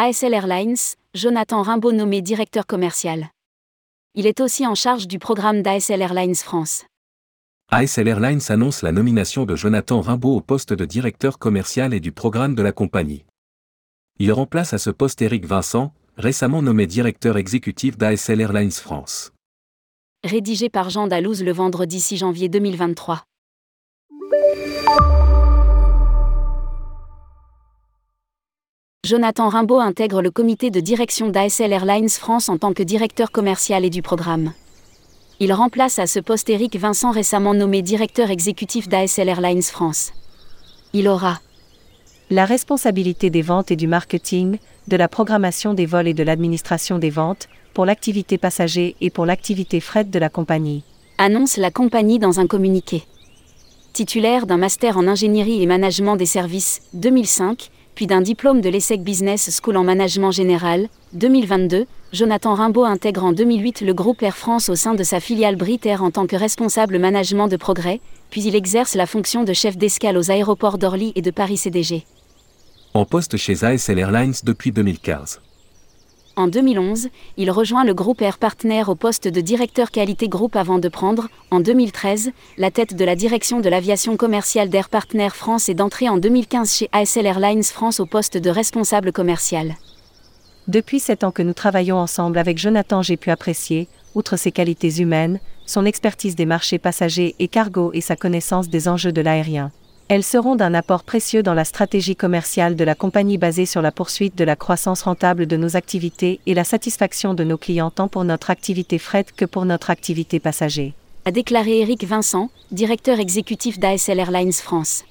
ASL Airlines, Jonathan Rimbaud nommé directeur commercial. Il est aussi en charge du programme d'ASL Airlines France. ASL Airlines annonce la nomination de Jonathan Rimbaud au poste de directeur commercial et du programme de la compagnie. Il remplace à ce poste Eric Vincent, récemment nommé directeur exécutif d'ASL Airlines France. Rédigé par Jean Dalouse le vendredi 6 janvier 2023. Jonathan Rimbaud intègre le comité de direction d'ASL Airlines France en tant que directeur commercial et du programme. Il remplace à ce poste Eric Vincent récemment nommé directeur exécutif d'ASL Airlines France. Il aura la responsabilité des ventes et du marketing, de la programmation des vols et de l'administration des ventes, pour l'activité passager et pour l'activité fret de la compagnie. Annonce la compagnie dans un communiqué. Titulaire d'un master en ingénierie et management des services 2005, puis d'un diplôme de l'ESSEC Business School en Management Général, 2022, Jonathan Rimbaud intègre en 2008 le groupe Air France au sein de sa filiale Brit Air en tant que responsable management de progrès, puis il exerce la fonction de chef d'escale aux aéroports d'Orly et de Paris CDG. En poste chez ASL Airlines depuis 2015. En 2011, il rejoint le groupe Air Partner au poste de directeur qualité groupe avant de prendre, en 2013, la tête de la direction de l'aviation commerciale d'Air Partner France et d'entrer en 2015 chez ASL Airlines France au poste de responsable commercial. Depuis sept ans que nous travaillons ensemble avec Jonathan, j'ai pu apprécier, outre ses qualités humaines, son expertise des marchés passagers et cargo et sa connaissance des enjeux de l'aérien. Elles seront d'un apport précieux dans la stratégie commerciale de la compagnie basée sur la poursuite de la croissance rentable de nos activités et la satisfaction de nos clients tant pour notre activité fret que pour notre activité passager. A déclaré Eric Vincent, directeur exécutif d'ASL Airlines France.